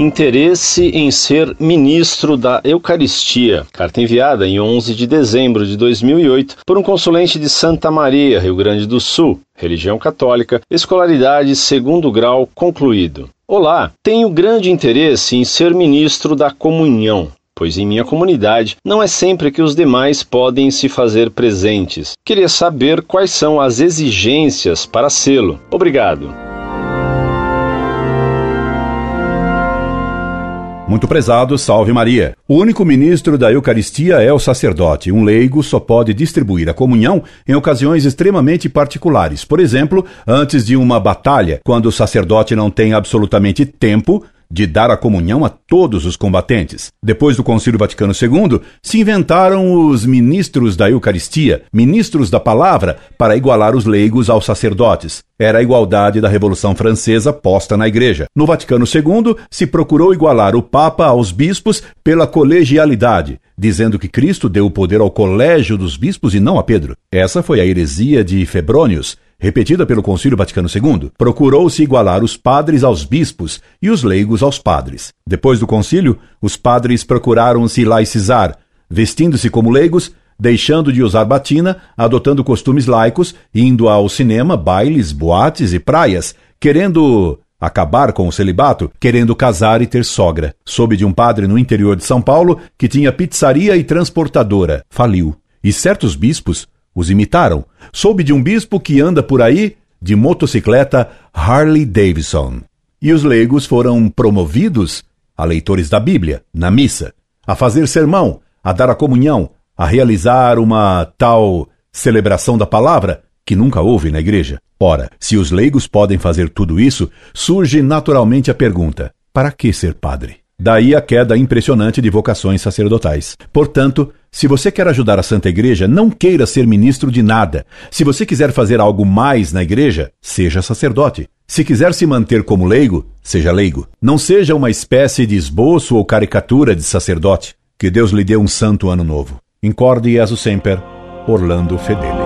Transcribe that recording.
interesse em ser ministro da Eucaristia. Carta enviada em 11 de dezembro de 2008 por um consulente de Santa Maria, Rio Grande do Sul, religião católica, escolaridade segundo grau concluído. Olá, tenho grande interesse em ser ministro da comunhão pois em minha comunidade não é sempre que os demais podem se fazer presentes. Queria saber quais são as exigências para sê-lo. Obrigado. Muito prezado, salve Maria. O único ministro da Eucaristia é o sacerdote. Um leigo só pode distribuir a comunhão em ocasiões extremamente particulares. Por exemplo, antes de uma batalha, quando o sacerdote não tem absolutamente tempo de dar a comunhão a todos os combatentes. Depois do Concílio Vaticano II, se inventaram os ministros da Eucaristia, ministros da palavra, para igualar os leigos aos sacerdotes. Era a igualdade da Revolução Francesa posta na Igreja. No Vaticano II, se procurou igualar o Papa aos bispos pela colegialidade, dizendo que Cristo deu o poder ao colégio dos bispos e não a Pedro. Essa foi a heresia de Febrônios repetida pelo Concílio Vaticano II, procurou-se igualar os padres aos bispos e os leigos aos padres. Depois do concílio, os padres procuraram se laicizar, vestindo-se como leigos, deixando de usar batina, adotando costumes laicos, indo ao cinema, bailes, boates e praias, querendo acabar com o celibato, querendo casar e ter sogra. Soube de um padre no interior de São Paulo que tinha pizzaria e transportadora. Faliu. E certos bispos os imitaram. Soube de um bispo que anda por aí de motocicleta Harley Davidson. E os leigos foram promovidos a leitores da Bíblia, na missa, a fazer sermão, a dar a comunhão, a realizar uma tal celebração da palavra que nunca houve na igreja. Ora, se os leigos podem fazer tudo isso, surge naturalmente a pergunta: para que ser padre? Daí a queda impressionante de vocações sacerdotais. Portanto, se você quer ajudar a Santa Igreja, não queira ser ministro de nada. Se você quiser fazer algo mais na igreja, seja sacerdote. Se quiser se manter como leigo, seja leigo. Não seja uma espécie de esboço ou caricatura de sacerdote. Que Deus lhe dê um santo ano novo. Incorde Jesus Semper, Orlando Fedeli.